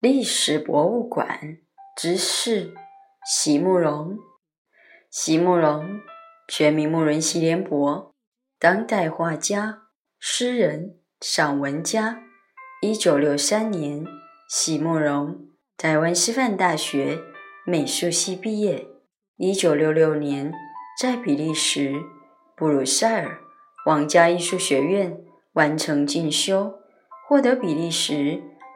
历史博物馆知识：席慕容。席慕容，全名慕容席联博，当代画家、诗人、散文家。一九六三年，席慕容台湾师范大学美术系毕业。一九六六年，在比利时布鲁塞尔皇家艺术学院完成进修，获得比利时。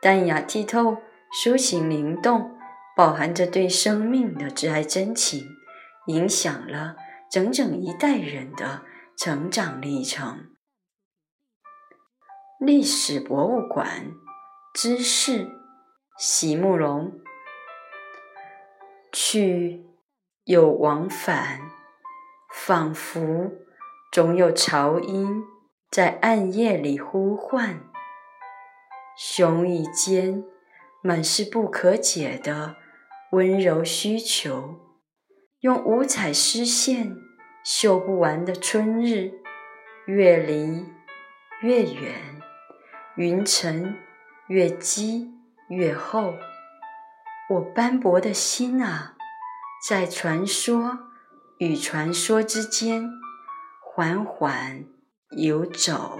淡雅剔透，抒情灵动，饱含着对生命的挚爱真情，影响了整整一代人的成长历程。历史博物馆知识：席慕容，去有往返，仿佛总有潮音在暗夜里呼唤。胸臆间满是不可解的温柔需求，用五彩丝线绣不完的春日，越离越远，云层越积越厚，我斑驳的心啊，在传说与传说之间缓缓游走。